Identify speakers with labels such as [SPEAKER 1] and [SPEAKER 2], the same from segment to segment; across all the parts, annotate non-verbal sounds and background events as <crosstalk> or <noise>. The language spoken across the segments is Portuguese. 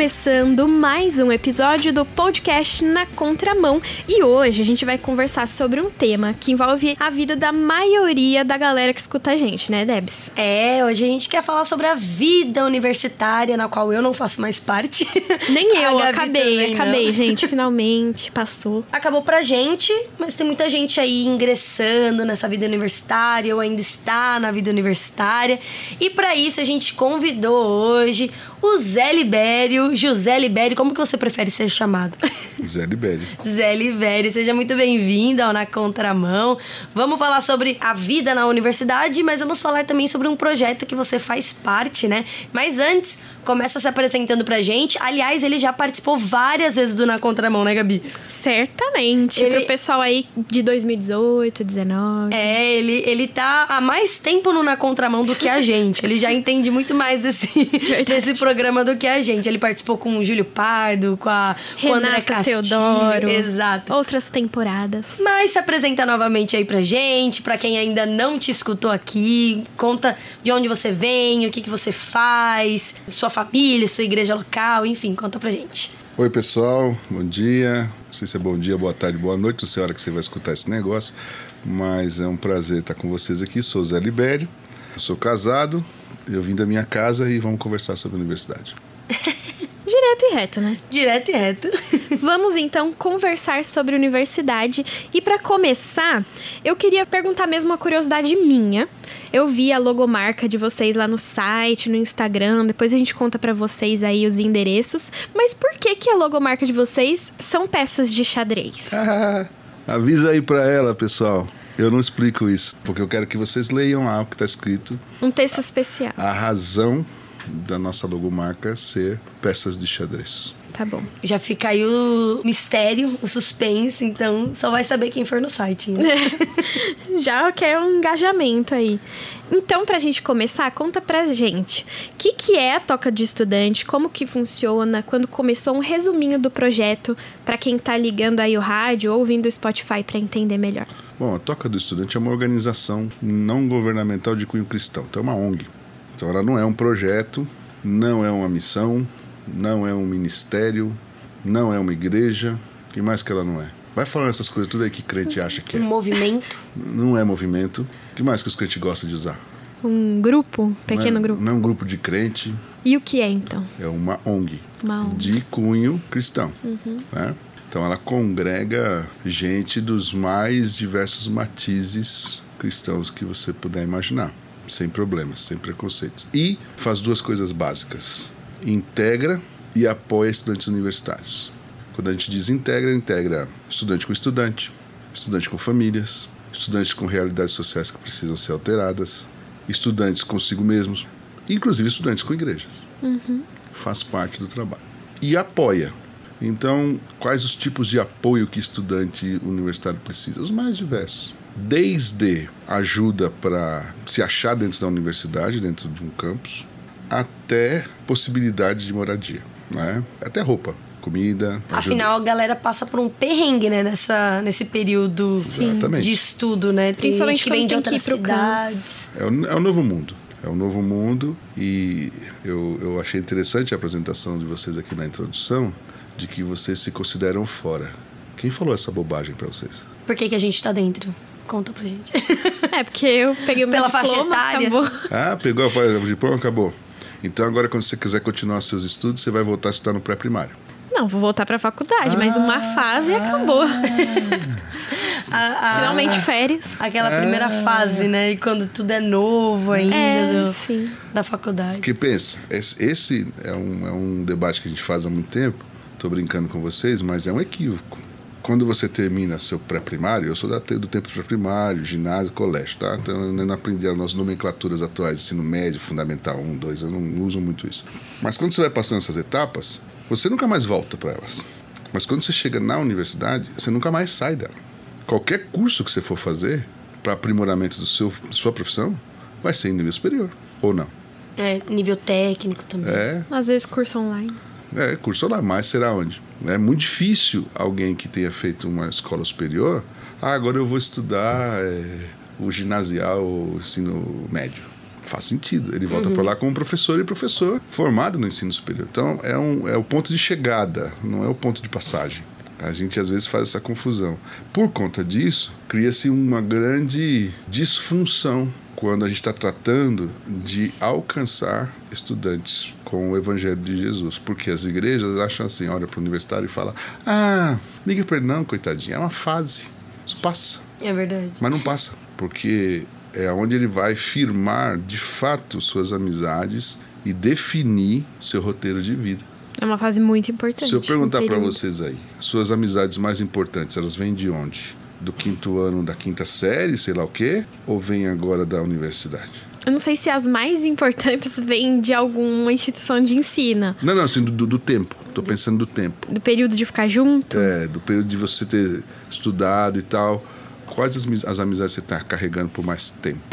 [SPEAKER 1] começando mais um episódio do podcast Na Contramão e hoje a gente vai conversar sobre um tema que envolve a vida da maioria da galera que escuta a gente, né, Debs?
[SPEAKER 2] É, hoje a gente quer falar sobre a vida universitária, na qual eu não faço mais parte. <laughs>
[SPEAKER 1] Nem eu, acabei,
[SPEAKER 2] também não.
[SPEAKER 1] acabei, gente, finalmente passou. <laughs>
[SPEAKER 2] Acabou pra gente, mas tem muita gente aí ingressando nessa vida universitária ou ainda está na vida universitária. E pra isso a gente convidou hoje o Zé Libério, José Libério, como que você prefere ser chamado? <laughs>
[SPEAKER 3] Zé Libério.
[SPEAKER 2] Zé Libério, seja muito bem-vindo ao Na Contramão. Vamos falar sobre a vida na universidade, mas vamos falar também sobre um projeto que você faz parte, né? Mas antes, começa se apresentando pra gente. Aliás, ele já participou várias vezes do Na Contramão, né, Gabi?
[SPEAKER 1] Certamente,
[SPEAKER 2] Ele-
[SPEAKER 1] pro pessoal aí de 2018, 19.
[SPEAKER 2] É, ele, ele tá há mais tempo no Na Contramão do que a gente. Ele já entende muito mais desse, <laughs> desse programa do que a gente. Ele participou com o Júlio Pardo, com a com André
[SPEAKER 1] Renata
[SPEAKER 2] Castilho.
[SPEAKER 1] Teodoro.
[SPEAKER 2] Exato.
[SPEAKER 1] Outras temporadas.
[SPEAKER 2] Mas se apresenta novamente aí pra gente, pra quem ainda não te escutou aqui, conta de onde você vem, o que, que você faz, sua família, sua igreja local, enfim, conta pra gente.
[SPEAKER 3] Oi, pessoal. Bom dia. Não sei se é bom dia, boa tarde, boa noite, não sei a hora que você vai escutar esse negócio, mas é um prazer estar com vocês aqui. Sou o Zé Libério, sou casado, eu vim da minha casa e vamos conversar sobre a universidade. <laughs>
[SPEAKER 1] Direto e reto, né?
[SPEAKER 2] Direto e reto. <laughs>
[SPEAKER 1] Vamos então conversar sobre universidade. E para começar, eu queria perguntar mesmo uma curiosidade minha. Eu vi a logomarca de vocês lá no site, no Instagram. Depois a gente conta pra vocês aí os endereços. Mas por que que a logomarca de vocês são peças de xadrez?
[SPEAKER 3] Ah, <laughs> avisa aí pra ela, pessoal. Eu não explico isso, porque eu quero que vocês leiam lá o que está escrito.
[SPEAKER 1] Um texto especial.
[SPEAKER 3] A razão da nossa logomarca ser peças de xadrez.
[SPEAKER 1] Tá bom.
[SPEAKER 2] Já fica aí o mistério, o suspense, então só vai saber quem for no site. Né? <laughs>
[SPEAKER 1] Já quer um engajamento aí. Então, pra gente começar, conta pra gente. O que, que é a Toca de Estudante? Como que funciona? Quando começou um resuminho do projeto pra quem tá ligando aí o rádio ou ouvindo o Spotify pra entender melhor.
[SPEAKER 3] Bom, a Toca do Estudante é uma organização não governamental de cunho cristão, então é uma ONG. Então ela não é um projeto, não é uma missão, não é um ministério, não é uma igreja. O que mais que ela não é? Vai falando essas coisas tudo aí que crente acha que
[SPEAKER 2] Um
[SPEAKER 3] é.
[SPEAKER 2] movimento.
[SPEAKER 3] Não é movimento. O que mais que os crentes gostam de usar?
[SPEAKER 1] Um grupo, um pequeno
[SPEAKER 3] não é,
[SPEAKER 1] grupo.
[SPEAKER 3] Não é um grupo de crente,
[SPEAKER 1] E o que é então?
[SPEAKER 3] é uma ONG.
[SPEAKER 1] Uma ONG.
[SPEAKER 3] De cunho cristão. né? Então ela congrega gente dos mais diversos matizes cristãos que você puder imaginar. Sem problemas, sem preconceitos. E faz duas coisas básicas: integra e apoia estudantes universitários. Quando a gente diz integra, integra estudante com estudante, estudante com famílias, estudantes com realidades sociais que precisam ser alteradas, estudantes consigo mesmos, inclusive estudantes com igrejas. Faz parte do trabalho. E apoia. Então, quais os tipos de apoio que estudante universitário precisa? Os mais diversos. Desde ajuda para se achar dentro da universidade, dentro de um campus, até possibilidade de moradia, né? Até roupa, comida. ajuda.
[SPEAKER 2] Afinal, a galera passa por um perrengue, né, nessa, nesse período
[SPEAKER 3] Exatamente.
[SPEAKER 2] de estudo, né? Tem
[SPEAKER 1] Principalmente
[SPEAKER 2] gente que vem de outras cidades.
[SPEAKER 3] É o, é o novo mundo. É o novo mundo e eu, eu achei interessante a apresentação de vocês aqui na introdução de que vocês se consideram fora. Quem falou essa bobagem para vocês?
[SPEAKER 2] Por que, que a gente tá dentro? Conta pra gente. <laughs>
[SPEAKER 1] É, porque eu peguei o meu
[SPEAKER 2] Pela faixa
[SPEAKER 1] diploma,
[SPEAKER 2] etária.
[SPEAKER 1] acabou.
[SPEAKER 3] Ah, pegou a página de diploma, acabou. Então agora quando você quiser continuar seus estudos, você vai voltar a estudar no pré-primário.
[SPEAKER 1] Não, vou voltar pra faculdade, mas uma fase acabou. <laughs>
[SPEAKER 2] A- a-
[SPEAKER 1] Finalmente férias.
[SPEAKER 2] Aquela primeira fase, né? E quando tudo é novo ainda
[SPEAKER 1] É,
[SPEAKER 2] do-
[SPEAKER 1] sim.
[SPEAKER 2] da faculdade.
[SPEAKER 3] Porque pensa, esse, esse é, um, é um debate que a gente faz há muito tempo, estou brincando com vocês, mas é um equívoco. Quando você termina seu pré-primário, eu sou da, do tempo do pré-primário, ginásio, colégio, tá? Então eu não aprendi as nossas nomenclaturas atuais, ensino médio, fundamental 1, 2, eu não uso muito isso. Mas quando você vai passando essas etapas, você nunca mais volta para elas. Mas quando você chega na universidade, você nunca mais sai dela. Qualquer curso que você for fazer para aprimoramento do seu, da sua profissão, vai ser em nível superior, ou não.
[SPEAKER 2] É, nível técnico também.
[SPEAKER 3] É,
[SPEAKER 1] Às vezes curso online.
[SPEAKER 3] É, curso lá, mas será onde? É muito difícil alguém que tenha feito uma escola superior, ah, agora eu vou estudar é, o ginasial, o ensino médio. Faz sentido. Ele volta para lá como professor e professor formado no ensino superior. Então é, um, é o ponto de chegada, não é o ponto de passagem. A gente às vezes faz essa confusão. Por conta disso, cria-se uma grande disfunção quando a gente está tratando de alcançar estudantes com o Evangelho de Jesus. Porque as igrejas acham assim, olha para o universitário e fala: Ah, liga para ele, não, coitadinho, é uma fase. Isso passa.
[SPEAKER 2] É verdade.
[SPEAKER 3] Mas não passa, porque é onde ele vai firmar de fato suas amizades e definir seu roteiro de vida.
[SPEAKER 1] É uma fase muito importante.
[SPEAKER 3] Se eu perguntar
[SPEAKER 1] um
[SPEAKER 3] para vocês aí, suas amizades mais importantes, elas vêm de onde? Do quinto ano da quinta série, sei lá o quê? Ou vêm agora da universidade?
[SPEAKER 1] Eu não sei se as mais importantes vêm de alguma instituição de ensino.
[SPEAKER 3] Não, não, assim, do, do tempo. Tô pensando do tempo.
[SPEAKER 1] Do período de ficar junto.
[SPEAKER 3] É, do período de você ter estudado e tal. Quais as, as amizades você está carregando por mais tempo?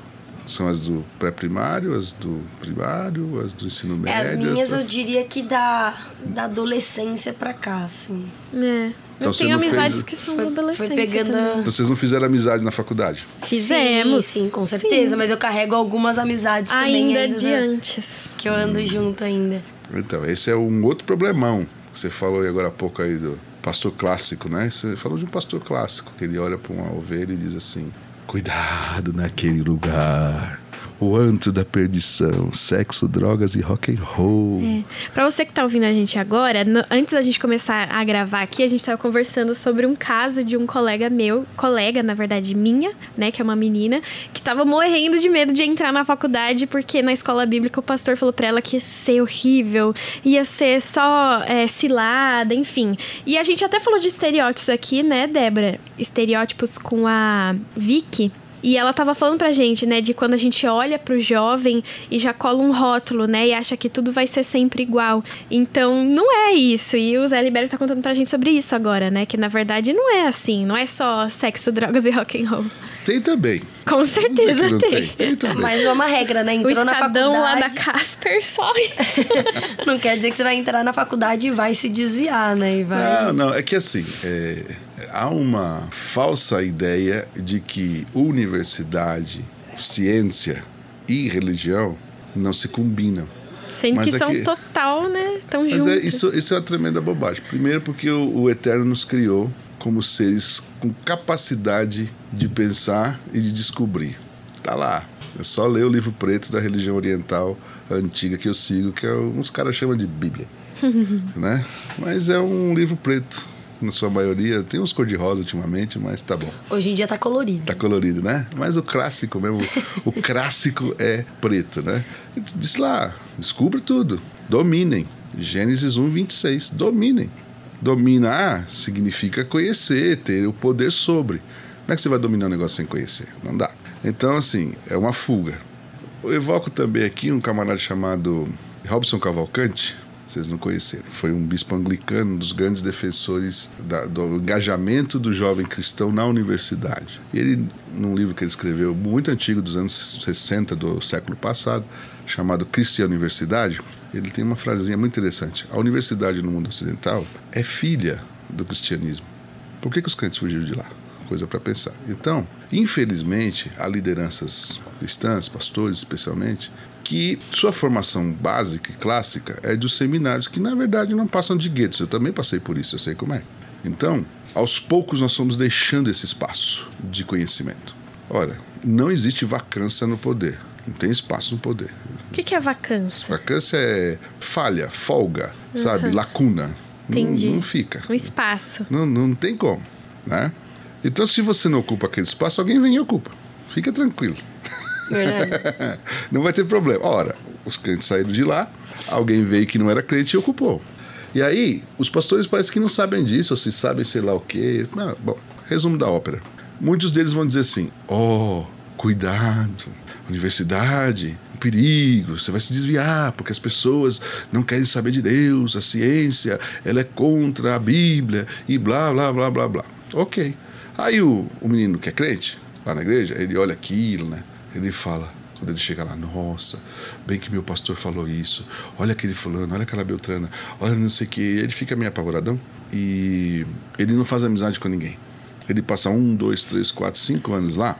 [SPEAKER 3] São as do pré-primário, as do primário, as do ensino
[SPEAKER 2] É,
[SPEAKER 3] médio?
[SPEAKER 2] as minhas
[SPEAKER 3] as-
[SPEAKER 2] eu diria que da, da adolescência pra cá, assim.
[SPEAKER 1] É.
[SPEAKER 3] Então
[SPEAKER 1] eu
[SPEAKER 3] você
[SPEAKER 1] tenho
[SPEAKER 3] não fez-
[SPEAKER 1] amizades que são
[SPEAKER 2] Foi-
[SPEAKER 1] da adolescência
[SPEAKER 2] foi pegando
[SPEAKER 1] também.
[SPEAKER 3] Então vocês não fizeram amizade na faculdade?
[SPEAKER 1] Fizemos.
[SPEAKER 2] Sim, sim, com certeza.
[SPEAKER 1] Sim.
[SPEAKER 2] Mas eu carrego algumas amizades também
[SPEAKER 1] Ainda
[SPEAKER 2] ainda.
[SPEAKER 1] de
[SPEAKER 2] né?
[SPEAKER 1] antes.
[SPEAKER 2] Que eu ando junto ainda.
[SPEAKER 3] Então, esse é um outro problemão. Você falou aí agora há pouco aí do pastor clássico, né? Você falou de um pastor clássico, que ele olha para uma ovelha e diz assim: Cuidado naquele lugar. O antro da perdição, sexo, drogas e rock and roll.
[SPEAKER 1] É. Pra você que tá ouvindo a gente agora, no- antes da gente começar a gravar aqui, a gente tava conversando sobre um caso de um colega meu, colega, na verdade, minha, né, que é uma menina, que tava morrendo de medo de entrar na faculdade porque na escola bíblica o pastor falou pra ela que ia ser horrível, ia ser só é, cilada, enfim. E a gente até falou de estereótipos aqui, né, Débora? Estereótipos com a Vicky. E ela tava falando pra gente, né, de quando a gente olha pro jovem e já cola um rótulo, né, e acha que tudo vai ser sempre igual. Então, não é isso. E o Zé Libério tá contando pra gente sobre isso agora, né, que na verdade não é assim, não é só sexo, drogas e rock and roll.
[SPEAKER 3] Tem também.
[SPEAKER 1] Com certeza tem.
[SPEAKER 3] tem. Tem também.
[SPEAKER 2] Mas é uma regra, né?
[SPEAKER 1] O
[SPEAKER 2] Entrou na
[SPEAKER 1] escadão
[SPEAKER 2] faculdade.
[SPEAKER 1] lá da Casper só. <laughs>
[SPEAKER 2] Não quer dizer que você vai entrar na faculdade e vai se desviar, né? E vai.
[SPEAKER 3] Não, não, é que assim, é, há uma falsa ideia de que universidade, ciência e religião não se combinam.
[SPEAKER 1] Sendo
[SPEAKER 3] Mas
[SPEAKER 1] que
[SPEAKER 3] é
[SPEAKER 1] são total, né, tão
[SPEAKER 3] Mas
[SPEAKER 1] juntos.
[SPEAKER 3] é, isso, isso é uma tremenda bobagem. Primeiro porque o, o Eterno nos criou como seres com capacidade de pensar e de descobrir. Tá lá. É só ler o livro preto da religião oriental antiga que eu sigo, que é, uns caras chamam de Bíblia. <laughs> né? Mas é um livro preto, na sua maioria. Tem uns cor-de-rosa ultimamente, mas tá bom.
[SPEAKER 2] Hoje em dia tá colorido.
[SPEAKER 3] Tá colorido, né? Mas o clássico mesmo, o clássico é preto, né? Diz lá, descubra tudo, dominem. Gênesis 1, 26, dominem. Dominar significa conhecer, ter o poder sobre. Como é que você vai dominar um negócio sem conhecer? Não dá. Então, assim, é uma fuga. Eu evoco também aqui um camarada chamado Robson Cavalcante, vocês não conheceram. Foi um bispo anglicano, um dos grandes defensores da- do engajamento do jovem cristão na universidade. E ele, num livro que ele escreveu, muito antigo, dos anos 60 do século passado, chamado Cristo e a Universidade, ele tem uma frasinha muito interessante. A universidade no mundo ocidental é filha do cristianismo. Por que, que os crentes fugiram de lá? Coisa para pensar. Então, infelizmente, há lideranças cristãs, pastores especialmente, que sua formação básica e clássica é dos seminários, que na verdade não passam de guetos. Eu também passei por isso, eu sei como é. Então, aos poucos nós fomos deixando esse espaço de conhecimento. Ora, não existe vacância no poder. Não tem espaço no poder.
[SPEAKER 1] O que, que é vacância?
[SPEAKER 3] Vacância é falha, folga, sabe? Lacuna. Não-
[SPEAKER 1] Entendi.
[SPEAKER 3] Não, fica.
[SPEAKER 1] Um espaço.
[SPEAKER 3] Não, não tem como, né? Então, se você não ocupa aquele espaço, alguém vem e ocupa. Fica tranquilo.
[SPEAKER 2] Verdade. <laughs>
[SPEAKER 3] não vai ter problema. Ora, os crentes saíram de lá, alguém veio que não era crente e ocupou. E aí, os pastores parecem que não sabem disso, ou se sabem sei lá o quê. Não, bom, resumo da ópera. Muitos deles vão dizer assim: oh, cuidado, universidade, perigo, você vai se desviar, porque as pessoas não querem saber de Deus, a ciência, ela é contra a Bíblia e blá, blá, blá, blá, blá. Ok. Aí o, o menino que é crente, lá na igreja, ele olha aquilo, né? Ele fala, quando ele chega lá, nossa, bem que meu pastor falou isso, olha aquele fulano, olha aquela Beltrana, olha não sei o que, ele fica meio apavoradão e ele não faz amizade com ninguém. Ele passa um, dois, três, quatro, cinco anos lá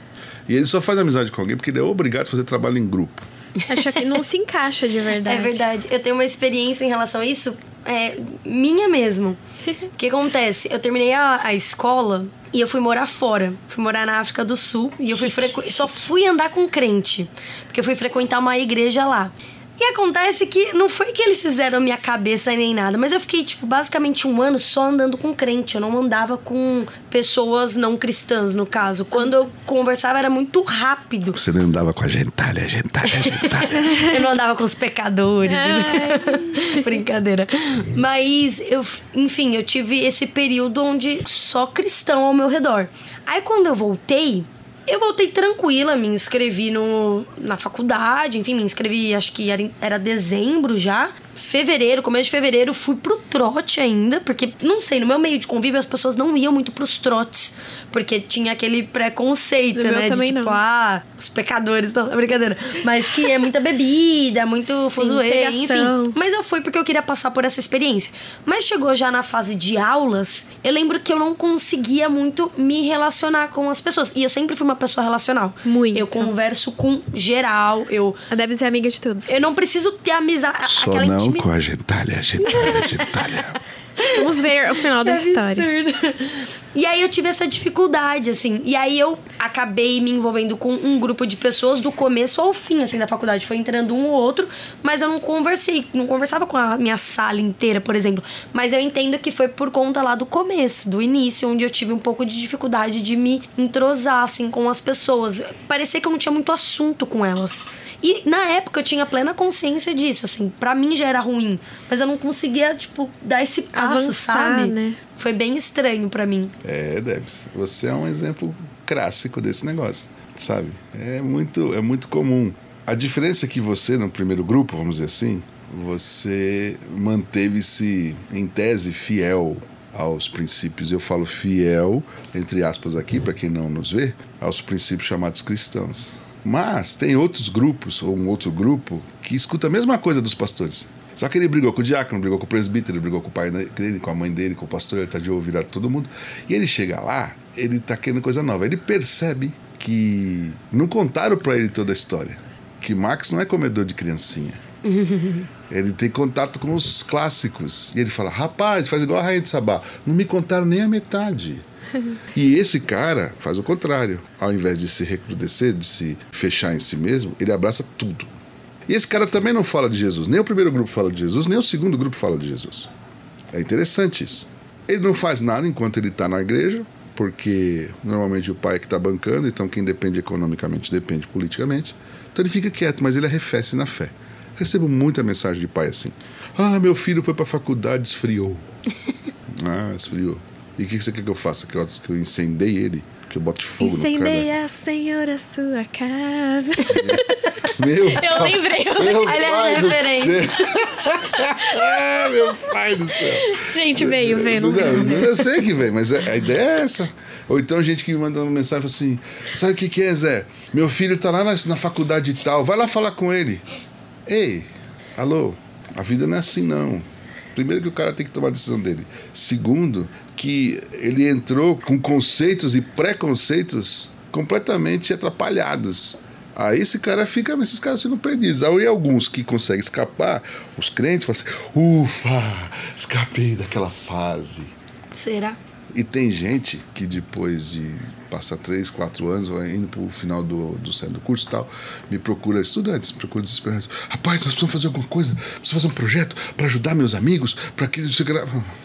[SPEAKER 3] e ele só faz amizade com alguém porque ele é obrigado a fazer trabalho em grupo.
[SPEAKER 1] Acha que não se encaixa de verdade.
[SPEAKER 2] É verdade. Eu tenho uma experiência em relação a isso, é, minha mesmo. <laughs> O que acontece? Eu terminei a, a escola e eu fui morar fora. Fui morar na África do Sul e eu fui frequ... só fui andar com crente, porque eu fui frequentar uma igreja lá. E acontece que não foi que eles fizeram minha cabeça nem nada, mas eu fiquei, tipo, basicamente um ano só andando com crente. Eu não andava com pessoas não cristãs, no caso. Quando eu conversava era muito rápido.
[SPEAKER 3] Você não andava com a gentalha, a gentalha, a gentalha. <laughs>
[SPEAKER 2] eu não andava com os pecadores. Né? <laughs> Brincadeira. Mas, eu, enfim, eu tive esse período onde só cristão ao meu redor. Aí quando eu voltei, eu voltei tranquila, me inscrevi no, na faculdade, enfim, me inscrevi, acho que era, era dezembro já fevereiro, começo de fevereiro, fui pro trote ainda, porque, não sei, no meu meio de convívio as pessoas não iam muito pros trotes, porque tinha aquele preconceito, no né? De tipo, não. ah, os pecadores, não, é <laughs> brincadeira. Mas que é muita bebida, muito fuzuê, enfim. Mas eu fui porque eu queria passar por essa experiência. Mas chegou já na fase de aulas, eu lembro que eu não conseguia muito me relacionar com as pessoas. E eu sempre fui uma pessoa relacional.
[SPEAKER 1] Muito.
[SPEAKER 2] Eu converso com geral, eu...
[SPEAKER 1] A deve ser amiga de todos.
[SPEAKER 2] Eu não preciso ter amizade,
[SPEAKER 3] Só aquela não com a gentalha, gentalha, gentalha. <laughs>
[SPEAKER 1] Vamos ver o final da
[SPEAKER 2] que
[SPEAKER 1] história.
[SPEAKER 2] E aí eu tive essa dificuldade, assim. E aí eu acabei me envolvendo com um grupo de pessoas do começo ao fim, assim, da faculdade. Foi entrando um ou outro, mas eu não conversei, não conversava com a minha sala inteira, por exemplo. Mas eu entendo que foi por conta lá do começo, do início, onde eu tive um pouco de dificuldade de me entrosar, assim, com as pessoas. Parecia que eu não tinha muito assunto com elas. E na época eu tinha plena consciência disso, assim, para mim já era ruim, mas eu não conseguia, tipo, dar esse passo,
[SPEAKER 1] Avançar,
[SPEAKER 2] sabe?
[SPEAKER 1] Né?
[SPEAKER 2] Foi bem estranho para mim.
[SPEAKER 3] É, Debs, você é um exemplo clássico desse negócio, sabe? É muito, é muito comum. A diferença é que você, no primeiro grupo, vamos dizer assim, você manteve-se, em tese, fiel aos princípios. Eu falo fiel, entre aspas aqui, para quem não nos vê, aos princípios chamados cristãos. Mas tem outros grupos, ou um outro grupo, que escuta a mesma coisa dos pastores. Só que ele brigou com o diácono, brigou com o presbítero, ele brigou com o pai dele, com a mãe dele, com o pastor, ele está de ouvido a todo mundo. E ele chega lá, ele está querendo coisa nova. Ele percebe que não contaram para ele toda a história. Que Marx não é comedor de criancinha. <laughs> ele tem contato com os clássicos. E ele fala: rapaz, faz igual a Rainha de Sabá. Não me contaram nem a metade. <laughs> E esse cara faz o contrário. Ao invés de se recrudescer, de se fechar em si mesmo, ele abraça tudo. E esse cara também não fala de Jesus. Nem o primeiro grupo fala de Jesus, nem o segundo grupo fala de Jesus. É interessante isso. Ele não faz nada enquanto ele está na igreja, porque normalmente o pai é que está bancando, então quem depende economicamente depende politicamente. Então ele fica quieto, mas ele arrefece na fé. Recebo muita mensagem de pai assim: Ah, meu filho foi para a faculdade, esfriou. <laughs> ah, esfriou. E o que você quer que eu faça? Que eu, que eu incendei ele? Que eu bote fogo
[SPEAKER 1] Senhor, a sua casa. <laughs>
[SPEAKER 3] Meu
[SPEAKER 1] Eu lembrei. Eu lembrei.
[SPEAKER 3] pai do céu. <laughs> é, meu pai do céu.
[SPEAKER 1] Gente, veio, veio. Não,
[SPEAKER 3] não, eu sei que veio, mas a ideia é essa. Ou então gente que me manda uma mensagem assim: Sabe o que, que é, Zé? Meu filho tá lá na, na faculdade e tal, vai lá falar com ele. Ei, alô, a vida não é assim não. Primeiro que o cara tem que tomar a decisão dele. Segundo, que ele entrou com conceitos e preconceitos completamente atrapalhados. Aí esse cara fica, esses caras ficam perdidos. Aí alguns que conseguem escapar, os crentes falam assim, ufa, escapei daquela fase.
[SPEAKER 2] Será?
[SPEAKER 3] E tem gente que depois de passar três, quatro anos, vai indo para o final do, do, do curso e tal, me procura estudantes, procura desesperados. Rapaz, nós precisamos fazer alguma coisa, precisamos fazer um projeto para ajudar meus amigos, para que isso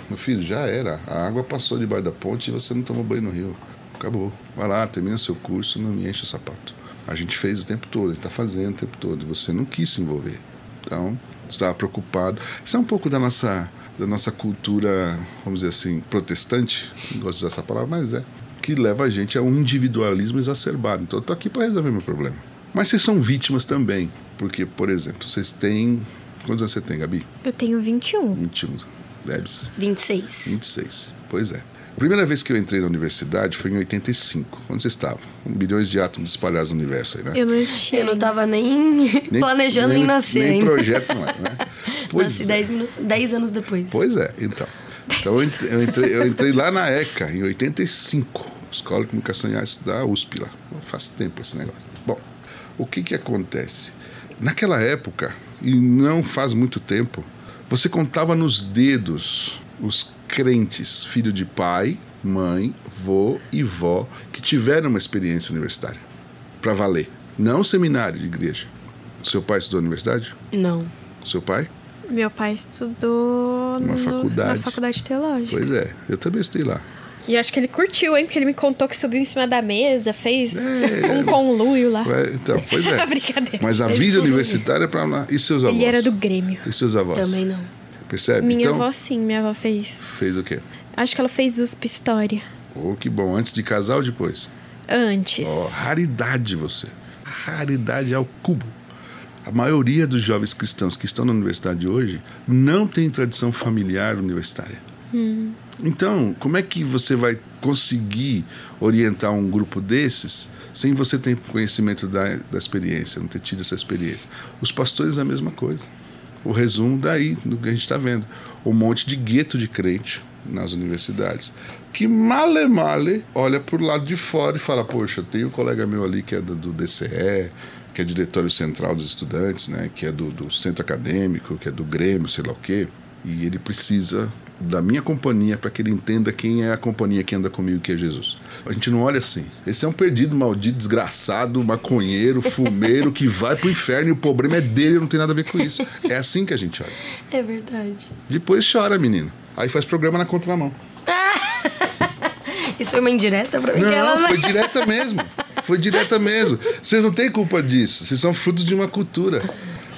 [SPEAKER 3] Meu filho, já era. A água passou debaixo da ponte e você não tomou banho no rio. Acabou. Vai lá, termina seu curso, não me enche o sapato. A gente fez o tempo todo, a gente está fazendo o tempo todo, você não quis se envolver. Então, estava preocupado. Isso é um pouco da nossa da nossa cultura, vamos dizer assim, protestante, não gosto de usar essa palavra, mas é, que leva a gente a um individualismo exacerbado. Então eu tô aqui para resolver meu problema. Mas vocês são vítimas também, porque, por exemplo, vocês têm. Quantos anos você tem, Gabi?
[SPEAKER 1] Eu tenho 21.
[SPEAKER 3] 21. Debs?
[SPEAKER 2] 26.
[SPEAKER 3] 26. Pois é. A primeira vez que eu entrei na universidade foi em 85. Onde você estava? Um bilhões de átomos espalhados no universo aí, né?
[SPEAKER 1] Eu não existia.
[SPEAKER 2] Eu não estava nem, nem, <laughs> planejando nem, nem nascer
[SPEAKER 3] nem
[SPEAKER 2] ainda.
[SPEAKER 3] projeto não é, né? <laughs>
[SPEAKER 2] Pois Nasci 10 é. anos depois.
[SPEAKER 3] Pois é, então. Então eu entrei, eu entrei lá na ECA, em 85. Escola de Comunicação e Artes da USP lá. Faz tempo esse negócio. Bom, o que que acontece? Naquela época, e não faz muito tempo, você contava nos dedos os crentes, filho de pai, mãe, vô e vó, que tiveram uma experiência universitária. Para valer. Não seminário de igreja. Seu pai estudou na universidade?
[SPEAKER 2] Não.
[SPEAKER 3] Seu pai?
[SPEAKER 1] Meu pai estudou
[SPEAKER 3] Uma
[SPEAKER 1] no-
[SPEAKER 3] faculdade.
[SPEAKER 1] na faculdade teológica.
[SPEAKER 3] Pois é, eu também estudei lá.
[SPEAKER 1] E acho que ele curtiu, hein? Porque ele me contou que subiu em cima da mesa, fez
[SPEAKER 3] É.
[SPEAKER 1] um conluio lá.
[SPEAKER 3] Então, pois é. <laughs>
[SPEAKER 1] Brincadeira.
[SPEAKER 3] Mas a vida universitária é para lá. E seus avós?
[SPEAKER 1] Ele era do Grêmio.
[SPEAKER 3] E seus avós?
[SPEAKER 2] Também não.
[SPEAKER 3] Percebe?
[SPEAKER 1] Minha
[SPEAKER 3] então,
[SPEAKER 1] avó, sim, minha avó fez.
[SPEAKER 3] fez o quê?
[SPEAKER 1] Acho que ela fez USP História.
[SPEAKER 3] Oh, que bom. Antes de casar ou depois?
[SPEAKER 1] Antes.
[SPEAKER 3] Oh, raridade você. Raridade ao cubo. A maioria dos jovens cristãos que estão na universidade hoje não tem tradição familiar universitária. Então, como é que você vai conseguir orientar um grupo desses sem você ter conhecimento da, da experiência, não ter tido essa experiência? Os pastores a mesma coisa. O resumo daí, do que a gente está vendo. Um monte de gueto de crente nas universidades, que male male olha para o lado de fora e fala, poxa, tem um colega meu ali que é do, do DCE, que é diretório central dos estudantes, né, que é do, do centro acadêmico, que é do Grêmio, sei lá o quê, e ele precisa da minha companhia para que ele entenda quem é a companhia que anda comigo, que é Jesus. A gente não olha assim. Esse é um perdido, maldito, desgraçado, maconheiro, <laughs> fumeiro, que vai pro inferno e o problema é dele, não tem nada a ver com isso. É assim que a gente olha.
[SPEAKER 2] É verdade.
[SPEAKER 3] Depois chora, menino. Aí faz programa na contramão. <laughs>
[SPEAKER 2] Isso foi uma indireta pra mim?
[SPEAKER 3] Não,
[SPEAKER 2] ela
[SPEAKER 3] foi direta mesmo. Foi direta mesmo. Vocês não têm culpa disso. Vocês são frutos de uma cultura.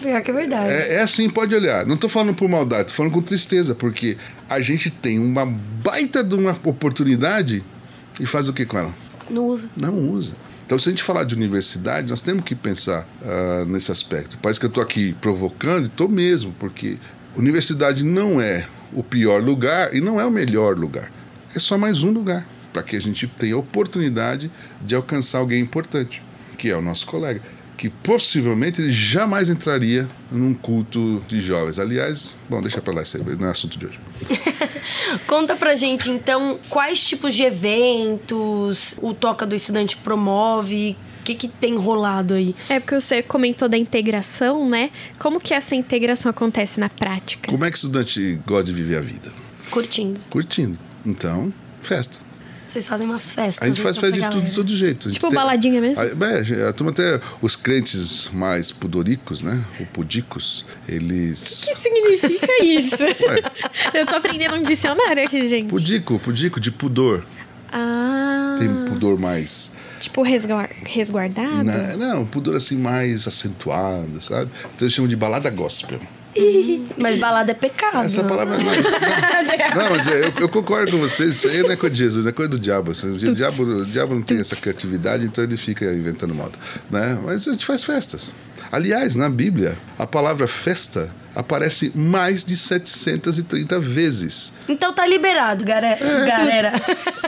[SPEAKER 2] Pior que é verdade.
[SPEAKER 3] É, é assim, pode olhar. Não tô falando por maldade, tô falando com tristeza, porque a gente tem uma baita de uma oportunidade e faz o que com ela?
[SPEAKER 2] Não usa.
[SPEAKER 3] Não usa. Então, se a gente falar de universidade, nós temos que pensar ah, nesse aspecto. Parece que eu estou aqui provocando, e estou mesmo, porque universidade não é o pior lugar e não é o melhor lugar. É só mais um lugar para que a gente tenha a oportunidade de alcançar alguém importante, que é o nosso colega, que possivelmente ele jamais entraria num culto de jovens. Aliás, bom, deixa para lá, isso aí não é assunto de hoje. <laughs>
[SPEAKER 2] Conta pra gente, então, quais tipos de eventos o Toca do Estudante promove? O que, que tem rolado aí?
[SPEAKER 1] É porque você comentou da integração, né? Como que essa integração acontece na prática?
[SPEAKER 3] Como é que o estudante gosta de viver a vida?
[SPEAKER 2] Curtindo.
[SPEAKER 3] Curtindo. Então, festa.
[SPEAKER 2] Vocês fazem umas festas.
[SPEAKER 3] A gente
[SPEAKER 2] né,
[SPEAKER 3] faz festa de
[SPEAKER 2] galera.
[SPEAKER 3] tudo, todo jeito. A
[SPEAKER 1] Tipo baladinha mesmo?
[SPEAKER 3] A, é, a turma até, os crentes mais pudoricos, né? Ou pudicos, eles...
[SPEAKER 1] O que significa <laughs> isso? Eu tô aprendendo um dicionário aqui, gente.
[SPEAKER 3] Pudico, pudico, de pudor.
[SPEAKER 1] Ah.
[SPEAKER 3] Tem pudor mais...
[SPEAKER 1] Tipo resguar- resguardado?
[SPEAKER 3] né, não, pudor assim mais acentuado, sabe? Então eles chamam de balada gospel.
[SPEAKER 2] Mas balada é pecado.
[SPEAKER 3] Essa palavra é mais. <laughs> Não, mas eu, eu concordo com vocês, isso aí não é coisa de Jesus, é coisa do diabo. assim, O diabo, o diabo não tem essa criatividade, então ele fica inventando moda. Né? Mas a gente faz festas. Aliás, na Bíblia, a palavra festa aparece mais de 730 vezes.
[SPEAKER 2] Então tá liberado, gara- galera. <laughs>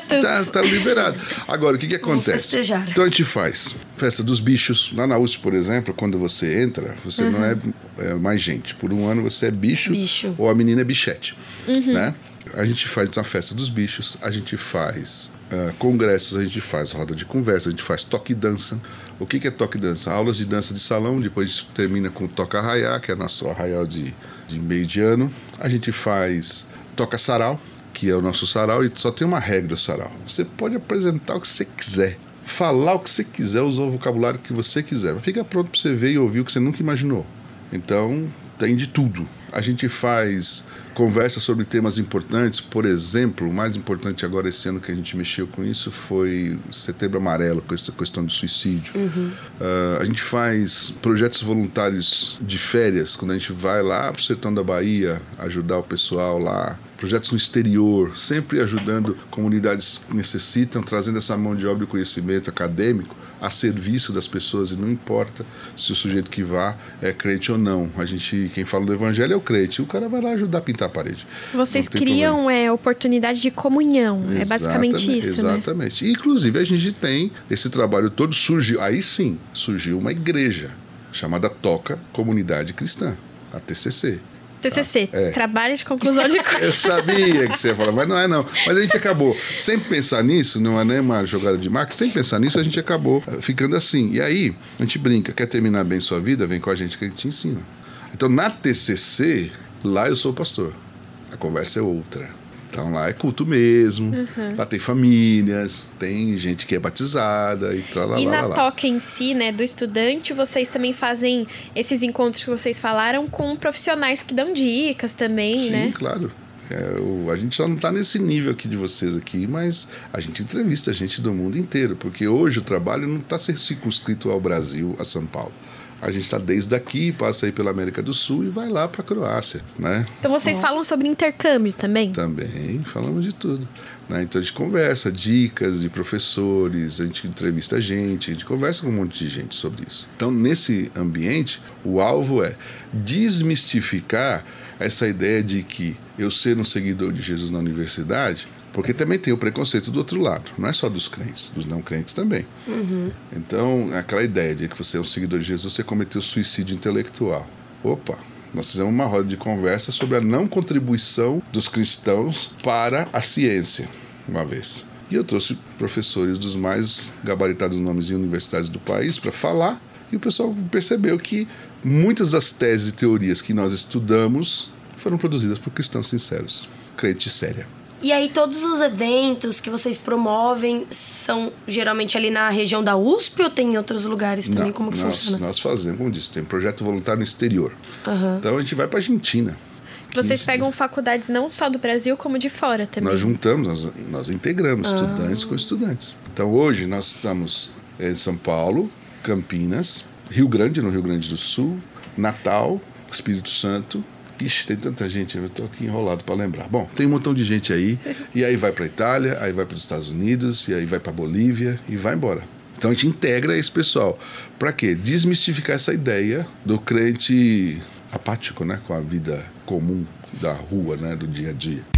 [SPEAKER 3] Tá, tá liberado. Agora, o que, que acontece? Então a gente faz festa dos bichos. Lá na USP, por exemplo, quando você entra, você não é, é mais gente. Por um ano você é bicho,
[SPEAKER 2] Bicho.
[SPEAKER 3] ou a menina é bichete. Né? A gente faz a festa dos bichos, a gente faz ah, congressos, a gente faz roda de conversa, a gente faz toque e dança. O que, que é toque dança? Aulas de dança de salão, depois termina com toca arraiá, que é nosso arraial de, de meio de ano. A gente faz toca sarau, que é o nosso sarau, e só tem uma regra do sarau. Você pode apresentar o que você quiser, falar o que você quiser, usar o vocabulário que você quiser. Fica pronto para você ver e ouvir o que você nunca imaginou. Então, tem de tudo. A gente faz conversa sobre temas importantes, por exemplo, o mais importante agora esse ano que a gente mexeu com isso foi Setembro Amarelo, com essa questão do suicídio. Ah, a gente faz projetos voluntários de férias, quando a gente vai lá para o sertão da Bahia ajudar o pessoal lá. Projetos no exterior, sempre ajudando comunidades que necessitam, trazendo essa mão de obra e conhecimento acadêmico a serviço das pessoas e não importa se o sujeito que vá é crente ou não. A gente, quem fala do evangelho é o crente. O cara vai lá ajudar a pintar a parede.
[SPEAKER 1] Vocês criam é, oportunidade de comunhão. É basicamente
[SPEAKER 3] Exatamente,
[SPEAKER 1] isso, né?
[SPEAKER 3] Exatamente. E, Inclusive, a gente tem esse trabalho todo surgiu. Aí sim, surgiu uma igreja chamada Toca Comunidade Cristã, a TCC.
[SPEAKER 1] TCC,
[SPEAKER 3] É.
[SPEAKER 1] trabalho de conclusão de <laughs>
[SPEAKER 3] Eu
[SPEAKER 1] curso.
[SPEAKER 3] sabia que você ia falar, mas não é não. Mas a gente acabou, sem pensar nisso, não é nem uma jogada de marketing, sem pensar nisso, a gente acabou eh, ficando assim. E aí, a gente brinca, quer terminar bem sua vida, vem com a gente que a gente te ensina. Então, na TCC, lá eu sou o pastor. A conversa é outra. Então, lá é culto mesmo, lá tem famílias, tem gente que é batizada e tal, lá,
[SPEAKER 1] E na
[SPEAKER 3] lá, lá.
[SPEAKER 1] toca em si, né, do estudante, vocês também fazem esses encontros que vocês falaram com profissionais que dão dicas também,
[SPEAKER 3] Sim,
[SPEAKER 1] né?
[SPEAKER 3] claro. É, o- a gente só não está nesse nível aqui de vocês aqui, mas a gente entrevista gente do mundo inteiro, porque hoje o trabalho não está circunscrito ao Brasil, a São Paulo. A gente está desde aqui, passa aí pela América do Sul e vai lá para a Croácia, né?
[SPEAKER 1] Então vocês falam sobre intercâmbio também?
[SPEAKER 3] Também falamos de tudo. né? Então a gente conversa, dicas de professores, a gente entrevista gente, a gente conversa com um monte de gente sobre isso. Então, nesse ambiente, o alvo é desmistificar essa ideia de que eu ser um seguidor de Jesus na universidade, porque também tem o preconceito do outro lado, não é só dos crentes, dos não crentes também. Então, aquela ideia de que você é um seguidor de Jesus, você cometeu suicídio intelectual. Opa, nós fizemos uma roda de conversa sobre a não contribuição dos cristãos para a ciência, uma vez. E eu trouxe professores dos mais gabaritados nomes em universidades do país para falar, e o pessoal percebeu que muitas das teses e teorias que nós estudamos foram produzidas por cristãos sinceros, crente séria.
[SPEAKER 2] E aí, todos os eventos que vocês promovem são geralmente ali na região da USP ou tem em outros lugares também?
[SPEAKER 3] Não,
[SPEAKER 2] Como que
[SPEAKER 3] nós,
[SPEAKER 2] funciona?
[SPEAKER 3] nós fazemos, como disse, tem projeto voluntário no exterior.
[SPEAKER 2] Aham.
[SPEAKER 3] Então a gente vai para Argentina.
[SPEAKER 1] Vocês
[SPEAKER 3] 15
[SPEAKER 1] pegam faculdades não só do Brasil, como de fora também.
[SPEAKER 3] Nós juntamos, nós, nós integramos
[SPEAKER 2] Ah.
[SPEAKER 3] estudantes com estudantes. Então hoje nós estamos em São Paulo, Campinas, Rio Grande, no Rio Grande do Sul, Natal, Espírito Santo. Ixi, tem tanta gente, eu tô aqui enrolado para lembrar. Bom, tem um montão de gente aí, e aí vai para Itália, aí vai para os Estados Unidos, e aí vai para Bolívia e vai embora. Então a gente integra esse pessoal. Para quê? Desmistificar essa ideia do crente apático, né, com a vida comum da rua, né, do dia a dia.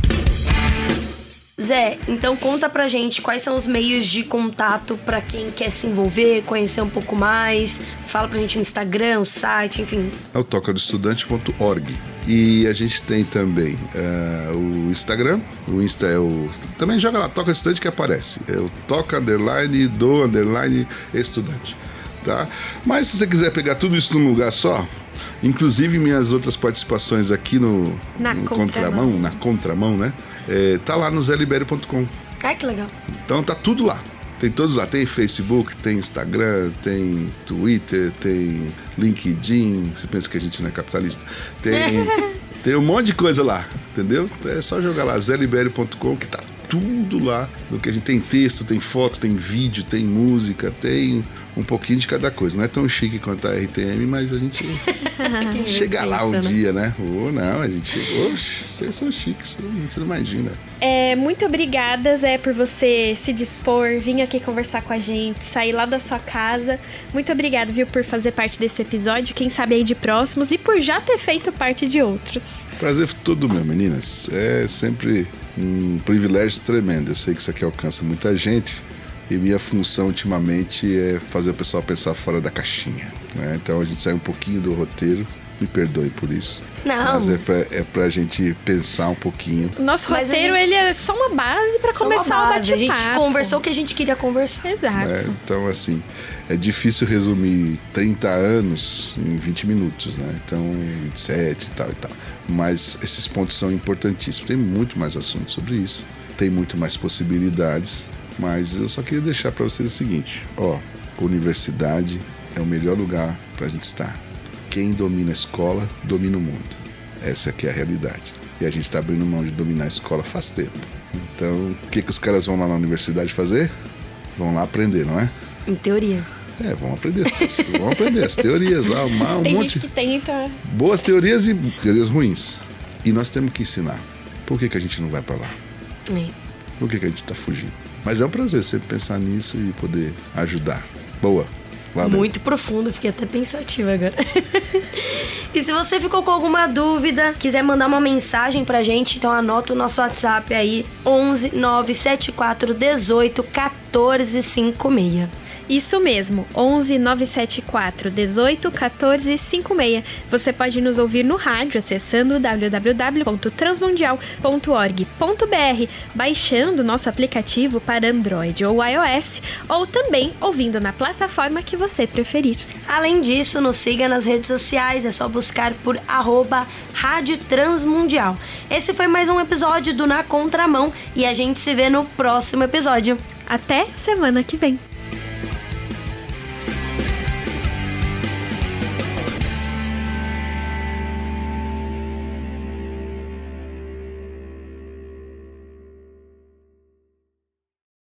[SPEAKER 2] Zé, então conta pra gente quais são os meios de contato pra quem quer se envolver, conhecer um pouco mais. Fala pra gente o Instagram, o site, enfim.
[SPEAKER 3] é o tocadoestudante.org. E a gente tem também eh, o Instagram. O Insta é o. Também joga lá, Toca Estudante que aparece. É o Toca Underline do Underline Estudante. Tá? Mas se você quiser pegar tudo isso num lugar só, inclusive minhas outras participações aqui no,
[SPEAKER 1] Na
[SPEAKER 3] no
[SPEAKER 1] contramão.
[SPEAKER 3] na contramão, né? Eh, tá lá no zélibério.com.
[SPEAKER 2] Ai, que legal.
[SPEAKER 3] Então tá tudo lá. Tem todos lá. Tem Facebook, tem Instagram, tem Twitter, tem LinkedIn. Você pensa que a gente não é capitalista? Tem, <laughs> tem um monte de coisa lá, entendeu? É só jogar lá, zélibério.com, que tá tudo lá. Do que a gente tem texto, tem foto, tem vídeo, tem música, tem um pouquinho de cada coisa. Não é tão chique quanto a RTM, mas a gente <laughs> <laughs> chega lá um
[SPEAKER 2] né?
[SPEAKER 3] dia, né? Ou não, a gente chegou. Oxe, vocês são chiques, você não imagina.
[SPEAKER 1] É, muito obrigada, Zé, por você se dispor, vir aqui conversar com a gente, sair lá da sua casa. Muito obrigada, viu, por fazer parte desse episódio, quem sabe aí de próximos e por já ter feito parte de outros.
[SPEAKER 3] Prazer todo meu, meninas. É sempre um privilégio tremendo. Eu sei que isso aqui alcança muita gente e minha função ultimamente é fazer o pessoal pensar fora da caixinha. né? Então a gente sai um pouquinho do roteiro, me perdoe por isso.
[SPEAKER 2] Não.
[SPEAKER 3] Mas é pra, é pra gente pensar um pouquinho.
[SPEAKER 1] O nosso
[SPEAKER 2] Mas
[SPEAKER 1] roteiro,
[SPEAKER 2] gente-
[SPEAKER 1] ele é só uma base
[SPEAKER 2] uma
[SPEAKER 1] começar o
[SPEAKER 2] base. A
[SPEAKER 1] bate-papo.
[SPEAKER 2] gente conversou o que a gente queria conversar.
[SPEAKER 1] Exato.
[SPEAKER 3] né? Então, assim, é difícil resumir 30 anos em 20 minutos, né? Então, 27 e tal e tal. Mas esses pontos são importantíssimos. Tem muito mais assunto sobre isso, tem muito mais possibilidades, mas eu só queria deixar para vocês o seguinte: ó, universidade é o melhor lugar para a gente estar. Quem domina a escola, domina o mundo. Essa aqui é a realidade. E a gente está abrindo mão de dominar a escola faz tempo. Então, o que, que os caras vão lá na universidade fazer? Vão lá aprender, não é?
[SPEAKER 2] Em teoria.
[SPEAKER 3] É, vão aprender, vão aprender as teorias lá, um
[SPEAKER 1] Tem
[SPEAKER 3] monte
[SPEAKER 1] gente que tenta.
[SPEAKER 3] boas teorias e teorias ruins. E nós temos que ensinar. Por que, que a gente não vai para lá?
[SPEAKER 2] É.
[SPEAKER 3] Por que, que a gente está fugindo? Mas é um prazer sempre pensar nisso e poder ajudar. Boa. Valeu.
[SPEAKER 2] Muito profundo, fiquei até pensativa agora. <laughs> e se você ficou com alguma dúvida, quiser mandar uma mensagem pra gente, então anota o nosso WhatsApp aí, 11 974 18 14 56.
[SPEAKER 1] Isso mesmo, 11 974 18 14 56. Você pode nos ouvir no rádio acessando www.transmundial.org.br, baixando nosso aplicativo para Android ou iOS, ou também ouvindo na plataforma que você preferir.
[SPEAKER 2] Além disso, nos siga nas redes sociais, é só buscar por arroba Rádio Transmundial. Esse foi mais um episódio do Na Contramão e a gente se vê no próximo episódio.
[SPEAKER 1] Até semana que vem!